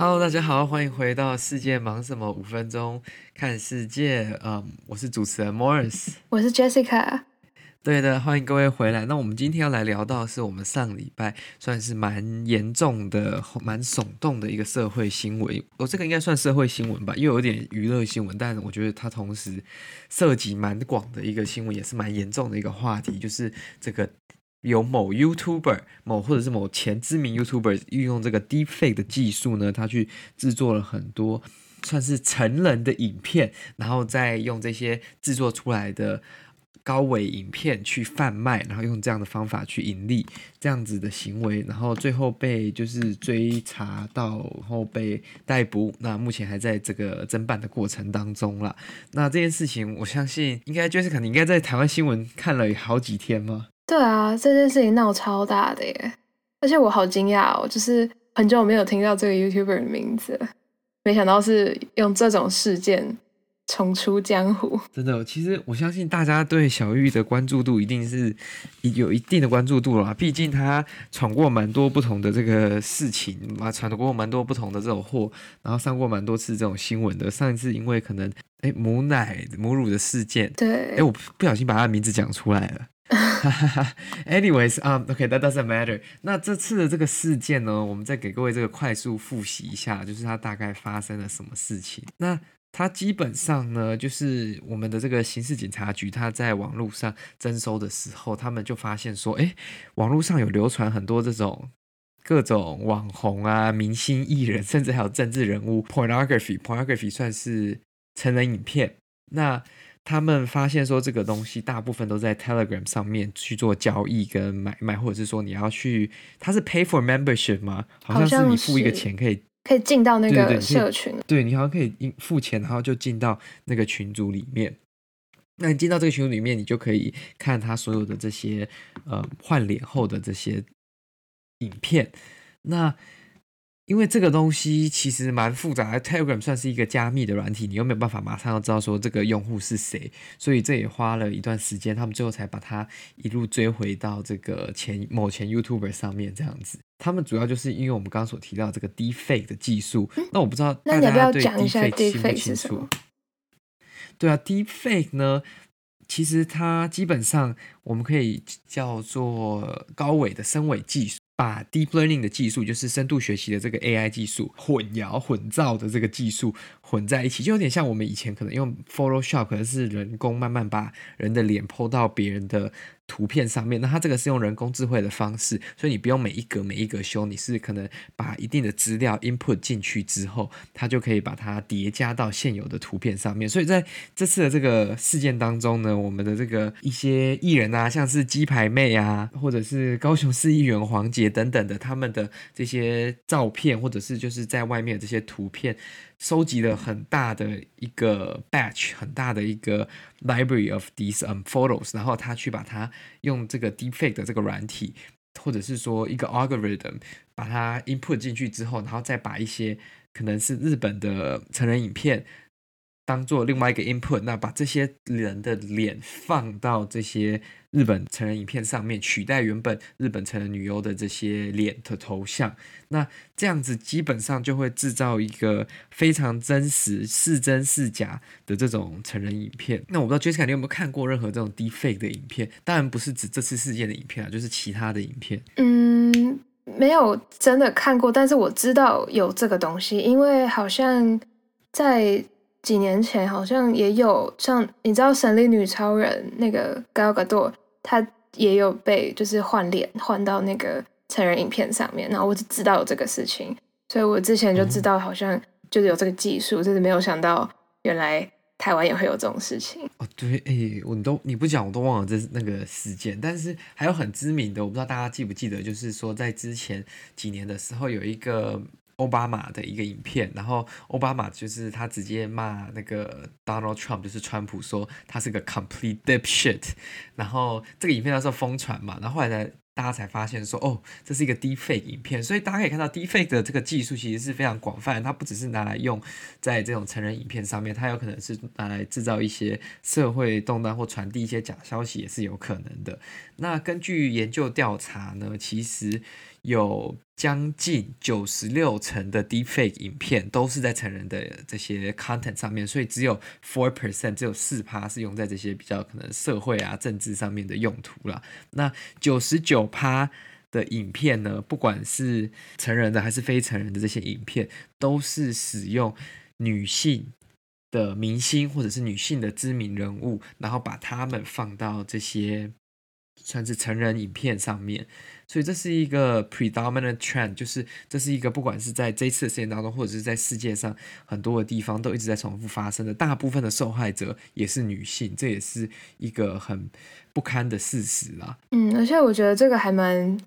Hello，大家好，欢迎回到世界忙什么？五分钟看世界。嗯，我是主持人 Morris，我是 Jessica。对的，欢迎各位回来。那我们今天要来聊到的是我们上礼拜算是蛮严重的、蛮耸动的一个社会新闻。我、哦、这个应该算社会新闻吧，又有点娱乐新闻，但我觉得它同时涉及蛮广的一个新闻，也是蛮严重的一个话题，就是这个。有某 YouTuber 某或者是某前知名 YouTuber 运用这个 Deepfake 的技术呢，他去制作了很多算是成人的影片，然后再用这些制作出来的高伪影片去贩卖，然后用这样的方法去盈利，这样子的行为，然后最后被就是追查到，然后被逮捕。那目前还在这个侦办的过程当中啦。那这件事情，我相信应该就是可能应该在台湾新闻看了好几天吗？对啊，这件事情闹超大的耶，而且我好惊讶哦，就是很久没有听到这个 YouTuber 的名字，没想到是用这种事件重出江湖。真的，其实我相信大家对小玉的关注度一定是有一定的关注度了，毕竟他闯过蛮多不同的这个事情嘛，闯过蛮多不同的这种祸，然后上过蛮多次这种新闻的。上一次因为可能哎母奶母乳的事件，对，哎我不小心把他的名字讲出来了。Anyways，啊、um，OK，that doesn't matter。那这次的这个事件呢，我们再给各位这个快速复习一下，就是它大概发生了什么事情。那它基本上呢，就是我们的这个刑事警察局，它在网络上征收的时候，他们就发现说，哎，网络上有流传很多这种各种网红啊、明星艺人，甚至还有政治人物 pornography，pornography 算是成人影片。那他们发现说，这个东西大部分都在 Telegram 上面去做交易跟买卖，或者是说你要去，它是 Pay for Membership 吗？好像是你付一个钱可以可以进到那个社群。对，你好像可以付钱，然后就进到那个群组里面。那你进到这个群组里面，你就可以看他所有的这些呃换脸后的这些影片。那因为这个东西其实蛮复杂的，Telegram 算是一个加密的软体，你又没有办法马上要知道说这个用户是谁，所以这也花了一段时间，他们最后才把它一路追回到这个前某前 YouTuber 上面这样子。他们主要就是因为我们刚刚所提到这个 Deepfake 的技术，嗯、那我不知道大家对 Deepfake 清不清楚？对啊，Deepfake 呢，其实它基本上我们可以叫做高伪的深伪技术。把 deep learning 的技术，就是深度学习的这个 AI 技术，混淆混造的这个技术混在一起，就有点像我们以前可能用 Photoshop，可能是人工慢慢把人的脸 po 到别人的图片上面。那它这个是用人工智慧的方式，所以你不用每一格每一格修，你是可能把一定的资料 input 进去之后，它就可以把它叠加到现有的图片上面。所以在这次的这个事件当中呢，我们的这个一些艺人啊，像是鸡排妹啊，或者是高雄市议员黄杰。等等的，他们的这些照片，或者是就是在外面的这些图片，收集了很大的一个 batch，很大的一个 library of these um photos，然后他去把它用这个 deepfake 的这个软体，或者是说一个 algorithm，把它 input 进去之后，然后再把一些可能是日本的成人影片。当做另外一个 input，那把这些人的脸放到这些日本成人影片上面，取代原本日本成人女优的这些脸的头像，那这样子基本上就会制造一个非常真实、是真是假的这种成人影片。那我不知道 Jessica 你有没有看过任何这种 deepfake 的影片？当然不是指这次事件的影片啊，就是其他的影片。嗯，没有真的看过，但是我知道有这个东西，因为好像在。几年前好像也有像你知道《神力女超人》那个 Gal Gadot，她也有被就是换脸换到那个成人影片上面，然后我只知道有这个事情，所以我之前就知道好像就是有这个技术，就是没有想到原来台湾也会有这种事情。哦，对，哎、欸，我都你不讲我都忘了这是那个事件，但是还有很知名的，我不知道大家记不记得，就是说在之前几年的时候有一个。奥巴马的一个影片，然后奥巴马就是他直接骂那个 Donald Trump，就是川普说他是个 complete dipshit，然后这个影片那时候疯传嘛，然后后来呢，大家才发现说，哦，这是一个 deepfake 影片。所以大家可以看到，deepfake 的这个技术其实是非常广泛，它不只是拿来用在这种成人影片上面，它有可能是拿来制造一些社会动荡或传递一些假消息，也是有可能的。那根据研究调查呢，其实。有将近九十六成的 deepfake 影片都是在成人的这些 content 上面，所以只有 four percent，只有四趴是用在这些比较可能社会啊、政治上面的用途啦。那九十九趴的影片呢，不管是成人的还是非成人的这些影片，都是使用女性的明星或者是女性的知名人物，然后把他们放到这些。算是成人影片上面，所以这是一个 predominant trend，就是这是一个不管是在这次的事件当中，或者是在世界上很多的地方都一直在重复发生的。大部分的受害者也是女性，这也是一个很不堪的事实啦。嗯，而且我觉得这个还蛮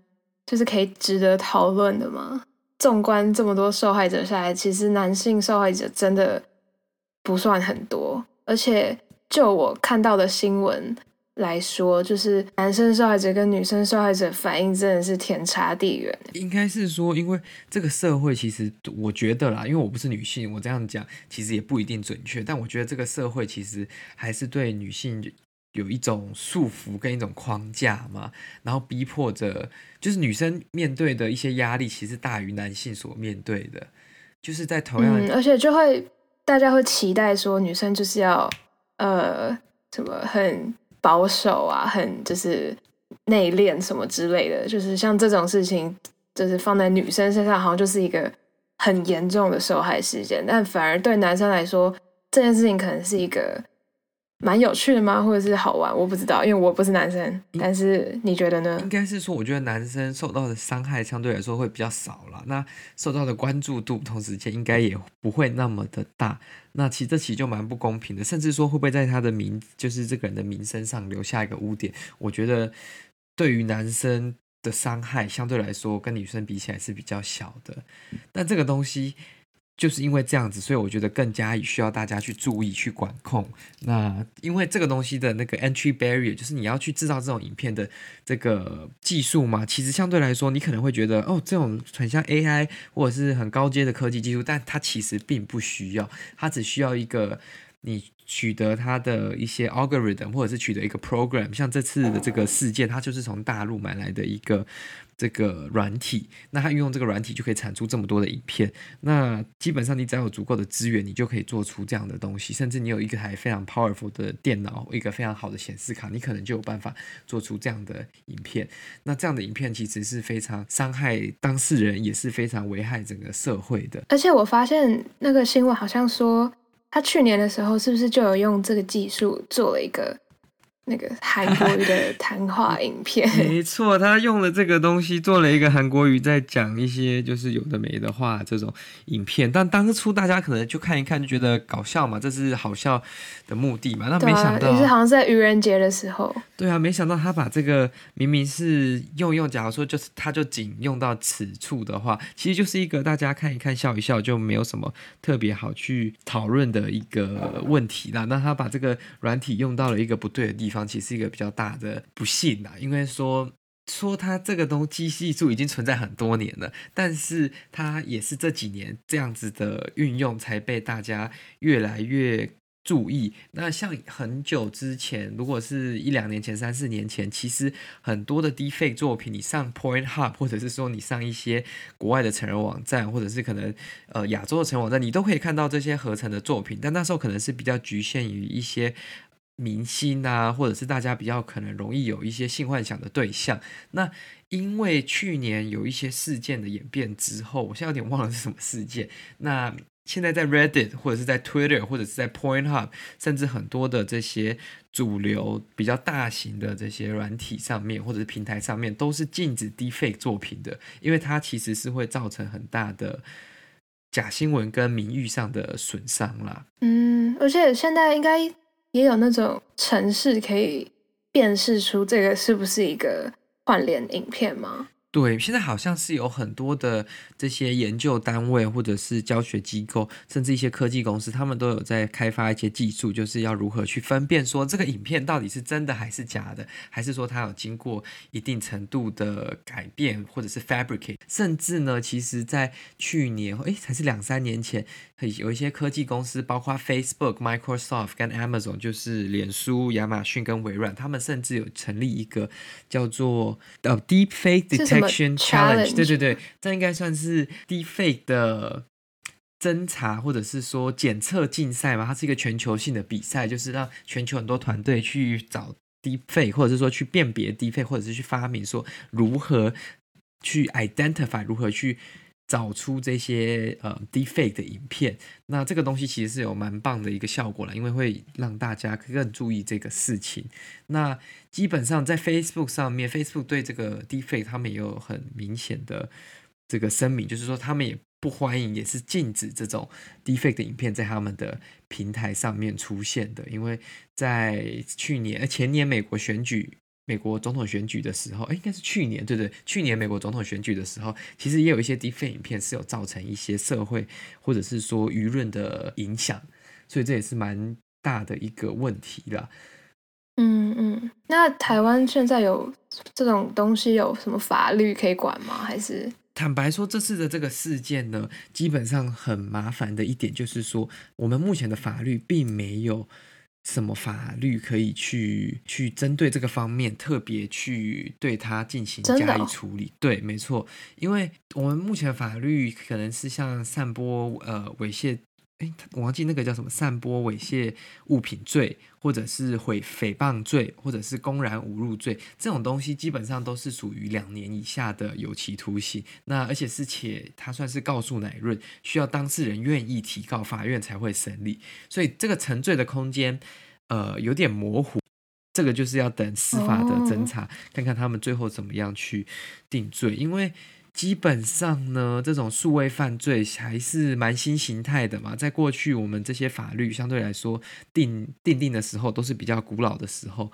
就是可以值得讨论的嘛。纵观这么多受害者下来，其实男性受害者真的不算很多，而且就我看到的新闻。来说，就是男生受害者跟女生受害者反应真的是天差地远。应该是说，因为这个社会其实，我觉得啦，因为我不是女性，我这样讲其实也不一定准确。但我觉得这个社会其实还是对女性有一种束缚跟一种框架嘛，然后逼迫着，就是女生面对的一些压力，其实大于男性所面对的，就是在同样而且就会大家会期待说，女生就是要呃什么很。保守啊，很就是内敛什么之类的，就是像这种事情，就是放在女生身上，好像就是一个很严重的受害事件，但反而对男生来说，这件事情可能是一个。蛮有趣的吗？或者是好玩？我不知道，因为我不是男生。但是你觉得呢？应该是说，我觉得男生受到的伤害相对来说会比较少了。那受到的关注度同时间应该也不会那么的大。那其实这其实就蛮不公平的，甚至说会不会在他的名，就是这个人的名声上留下一个污点？我觉得对于男生的伤害相对来说跟女生比起来是比较小的。但这个东西。就是因为这样子，所以我觉得更加需要大家去注意、去管控。那因为这个东西的那个 entry barrier，就是你要去制造这种影片的这个技术嘛，其实相对来说，你可能会觉得哦，这种很像 AI 或者是很高阶的科技技术，但它其实并不需要，它只需要一个你取得它的一些 algorithm，或者是取得一个 program。像这次的这个事件，它就是从大陆买来的一个。这个软体，那它运用这个软体就可以产出这么多的影片。那基本上你只要有足够的资源，你就可以做出这样的东西。甚至你有一个台非常 powerful 的电脑，一个非常好的显示卡，你可能就有办法做出这样的影片。那这样的影片其实是非常伤害当事人，也是非常危害整个社会的。而且我发现那个新闻好像说，他去年的时候是不是就有用这个技术做了一个？那个韩国语的谈话影片，没错，他用了这个东西做了一个韩国语在讲一些就是有的没的话这种影片，但当初大家可能就看一看就觉得搞笑嘛，这是好笑的目的嘛，那没想到，也是好像在愚人节的时候，对啊，没想到他把这个明明是用用，假如说就是他就仅用到此处的话，其实就是一个大家看一看笑一笑就没有什么特别好去讨论的一个问题啦。那他把这个软体用到了一个不对的地方。方其实是一个比较大的不幸啦，因为说说它这个东西技术已经存在很多年了，但是它也是这几年这样子的运用才被大家越来越注意。那像很久之前，如果是一两年前、三四年前，其实很多的 deepfake 作品，你上 Pornhub 或者是说你上一些国外的成人网站，或者是可能呃亚洲的成人网站，你都可以看到这些合成的作品，但那时候可能是比较局限于一些。明星啊，或者是大家比较可能容易有一些性幻想的对象。那因为去年有一些事件的演变之后，我现在有点忘了是什么事件。那现在在 Reddit 或者是在 Twitter 或者是在 Pornhub，甚至很多的这些主流比较大型的这些软体上面或者是平台上面，都是禁止 Deepfake 作品的，因为它其实是会造成很大的假新闻跟名誉上的损伤啦。嗯，而且现在应该。也有那种城市可以辨识出这个是不是一个换脸影片吗？对，现在好像是有很多的这些研究单位，或者是教学机构，甚至一些科技公司，他们都有在开发一些技术，就是要如何去分辨说这个影片到底是真的还是假的，还是说它有经过一定程度的改变，或者是 fabricate。甚至呢，其实在去年，诶，才是两三年前，有一些科技公司，包括 Facebook、Microsoft 跟 Amazon，就是脸书、亚马逊跟微软，他们甚至有成立一个叫做呃 Deepfake Detect Detection。Challenge，对对对，这应该算是 Deepfake 的侦查或者是说检测竞赛嘛？它是一个全球性的比赛，就是让全球很多团队去找 Deepfake，或者是说去辨别 Deepfake，或者是去发明说如何去 identify，如何去找出这些呃 defake 的影片。那这个东西其实是有蛮棒的一个效果了，因为会让大家更注意这个事情。那基本上在 Facebook 上面，Facebook 对这个 defake 他们也有很明显的这个声明，就是说他们也不欢迎，也是禁止这种 defake 的影片在他们的平台上面出现的。因为在去年、前年美国选举、美国总统选举的时候，哎，应该是去年，对对，去年美国总统选举的时候，其实也有一些 Deepfake 影片是有造成一些社会或者是说舆论的影响，所以这也是蛮大的一个问题啦。嗯嗯，那台湾现在有这种东西有什么法律可以管吗？还是坦白说，这次的这个事件呢，基本上很麻烦的一点就是说，我们目前的法律并没有什么法律可以去去针对这个方面特别去对它进行加以处理。对，没错，因为我们目前法律可能是像散播呃猥亵。诶，我忘记那个叫什么，散播猥亵物品罪，或者是毁诽谤罪，或者是公然侮辱罪，这种东西基本上都是属于两年以下的有期徒刑。那而且是且他算是告诉乃论，需要当事人愿意提告，法院才会审理。所以这个沉罪的空间，呃，有点模糊。这个就是要等司法的侦查，看看他们最后怎么样去定罪，因为。基本上呢，这种数位犯罪还是蛮新形态的嘛。在过去，我们这些法律相对来说定定定的时候，都是比较古老的时候，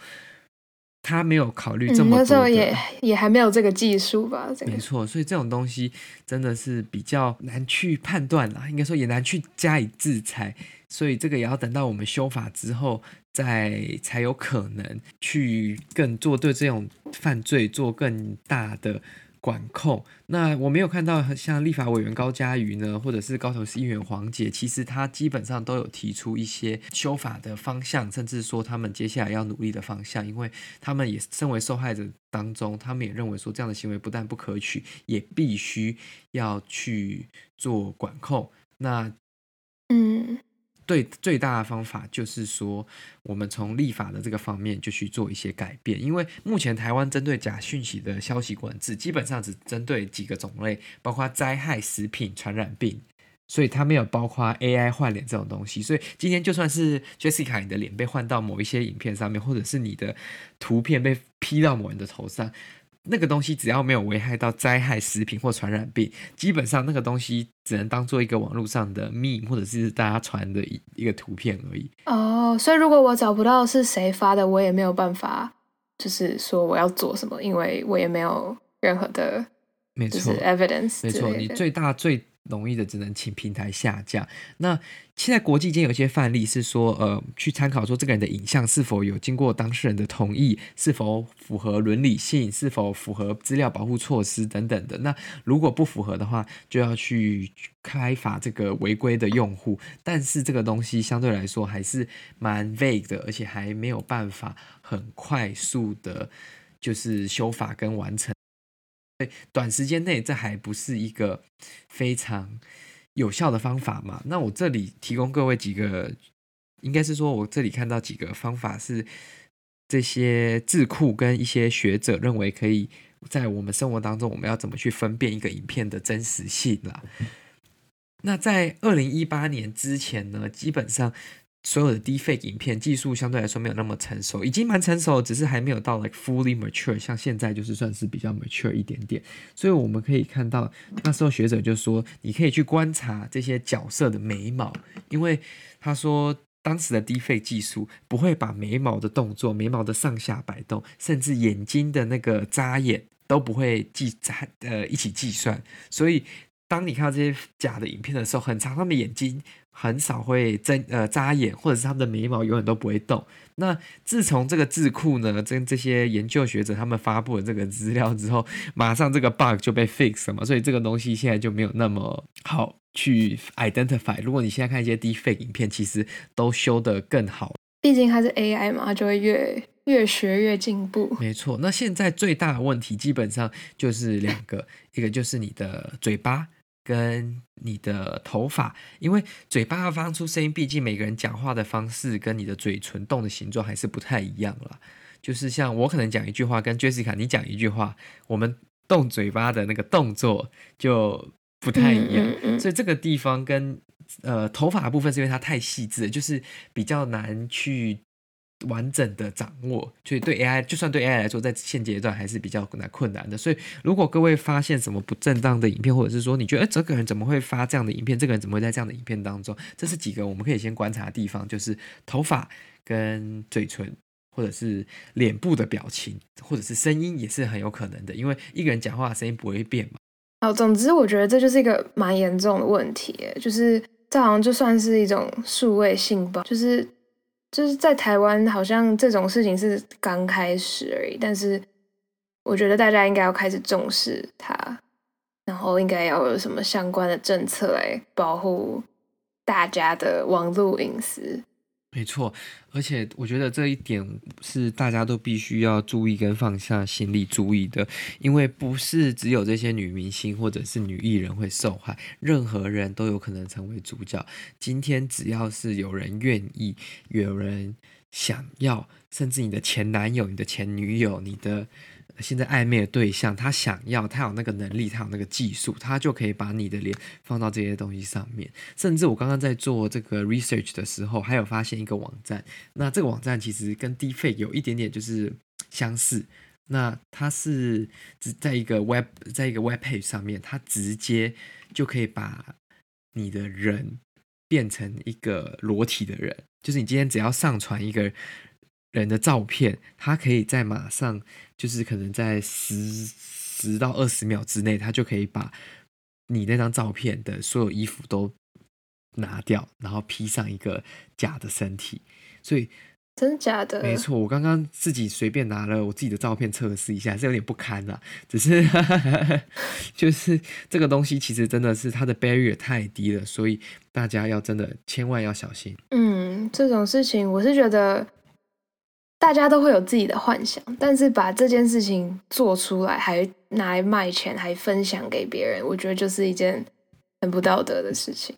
他没有考虑这么多。那时候也也还没有这个技术吧？这个、没错，所以这种东西真的是比较难去判断啦，应该说也难去加以制裁。所以这个也要等到我们修法之后，再才有可能去更做对这种犯罪做更大的。管控。那我没有看到像立法委员高嘉瑜呢，或者是高雄市议员黄杰，其实他基本上都有提出一些修法的方向，甚至说他们接下来要努力的方向，因为他们也身为受害者当中，他们也认为说这样的行为不但不可取，也必须要去做管控。那，嗯。对，最大的方法就是说，我们从立法的这个方面就去做一些改变。因为目前台湾针对假讯息的消息管制，基本上只针对几个种类，包括灾害、食品、传染病，所以它没有包括 AI 换脸这种东西。所以今天就算是 Jessica 你的脸被换到某一些影片上面，或者是你的图片被 P 到某人的头上。那个东西只要没有危害到灾害、食品或传染病，基本上那个东西只能当做一个网络上的 meme 或者是大家传的一一个图片而已。哦，所以如果我找不到是谁发的，我也没有办法，就是说我要做什么，因为我也没有任何的，没错，evidence，没错，你最大最。容易的只能请平台下架。那现在国际间有些范例是说，呃，去参考说这个人的影像是否有经过当事人的同意，是否符合伦理性，是否符合资料保护措施等等的。那如果不符合的话，就要去开罚这个违规的用户。但是这个东西相对来说还是蛮 vague 的，而且还没有办法很快速的，就是修法跟完成。短时间内，这还不是一个非常有效的方法嘛？那我这里提供各位几个，应该是说我这里看到几个方法是这些智库跟一些学者认为可以在我们生活当中，我们要怎么去分辨一个影片的真实性啦？那在二零一八年之前呢，基本上。所有的 deepfake 影片技术相对来说没有那么成熟，已经蛮成熟，只是还没有到 like fully mature，像现在就是算是比较 mature 一点点。所以我们可以看到，那时候学者就说，你可以去观察这些角色的眉毛，因为他说当时的 deepfake 技术不会把眉毛的动作、眉毛的上下摆动，甚至眼睛的那个眨眼都不会计呃一起计算，所以当你看到这些假的影片的时候，很长他们眼睛很少会睁呃眨眼，或者是他们的眉毛永远都不会动。那自从这个智库呢，跟这些研究学者他们发布了这个资料之后，马上这个 bug 就被 fix 了嘛，所以这个东西现在就没有那么好去 identify。如果你现在看一些 deepfake 影片，其实都修得更好。毕竟它是 AI 嘛，它就会越越学越进步。没错，那现在最大的问题基本上就是两个，一个就是你的嘴巴跟你的头发，因为嘴巴要发出声音，毕竟每个人讲话的方式跟你的嘴唇动的形状还是不太一样了。就是像我可能讲一句话，跟 Jessica 你讲一句话，我们动嘴巴的那个动作就不太一样，嗯嗯嗯，所以这个地方跟。呃，头发的部分是因为它太细致了，就是比较难去完整的掌握，所以对 AI，就算对 AI 来说，在现阶段还是比较难困难的。所以，如果各位发现什么不正当的影片，或者是说你觉得，哎，这个人怎么会发这样的影片？这个人怎么会在这样的影片当中？这是几个我们可以先观察的地方，就是头发跟嘴唇，或者是脸部的表情，或者是声音，也是很有可能的。因为一个人讲话的声音不会变嘛。好，总之我觉得这就是一个蛮严重的问题，就是。这好像就算是一种数位性暴，就是就是在台湾，好像这种事情是刚开始而已。但是我觉得大家应该要开始重视它，然后应该要有什么相关的政策来保护大家的网络隐私。没错，而且我觉得这一点是大家都必须要注意跟放下心力注意的，因为不是只有这些女明星或者是女艺人会受害，任何人都有可能成为主角。今天只要是有人愿意，有人想要，甚至你的前男友、你的前女友、你的。现在暧昧的对象，他想要，他有那个能力，他有那个技术，他就可以把你的脸放到这些东西上面。甚至我刚刚在做这个 research 的时候，还有发现一个网站。那这个网站其实跟 d f a k 有一点点就是相似。那它是只在一个 web，在一个 web page 上面，它直接就可以把你的人变成一个裸体的人。就是你今天只要上传一个。人的照片，他可以在马上，就是可能在十十到二十秒之内，他就可以把你那张照片的所有衣服都拿掉，然后披上一个假的身体。所以，真的假的？没错，我刚刚自己随便拿了我自己的照片测试一下，是有点不堪啊。只是，就是这个东西其实真的是它的 barrier 太低了，所以大家要真的千万要小心。嗯，这种事情我是觉得。大家都会有自己的幻想，但是把这件事情做出来，还拿来卖钱，还分享给别人，我觉得就是一件很不道德的事情。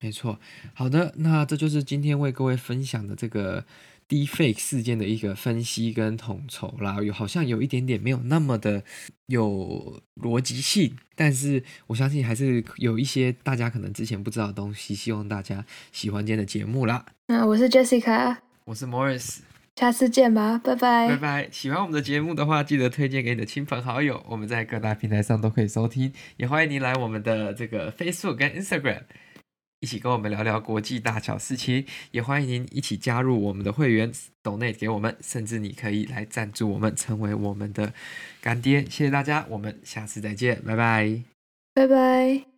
没错，好的，那这就是今天为各位分享的这个 Deepfake 事件的一个分析跟统筹啦。有好像有一点点没有那么的有逻辑性，但是我相信还是有一些大家可能之前不知道的东西。希望大家喜欢今天的节目啦。那我是 Jessica，我是 Morris。下次见吧，拜拜。拜拜。喜欢我们的节目的话，记得推荐给你的亲朋好友。我们在各大平台上都可以收听，也欢迎您来我们的这个 Facebook 跟 Instagram，一起跟我们聊聊国际大小事情。也欢迎您一起加入我们的会员，Donate 给我们，甚至你可以来赞助我们，成为我们的干爹。谢谢大家，我们下次再见，拜拜。拜拜。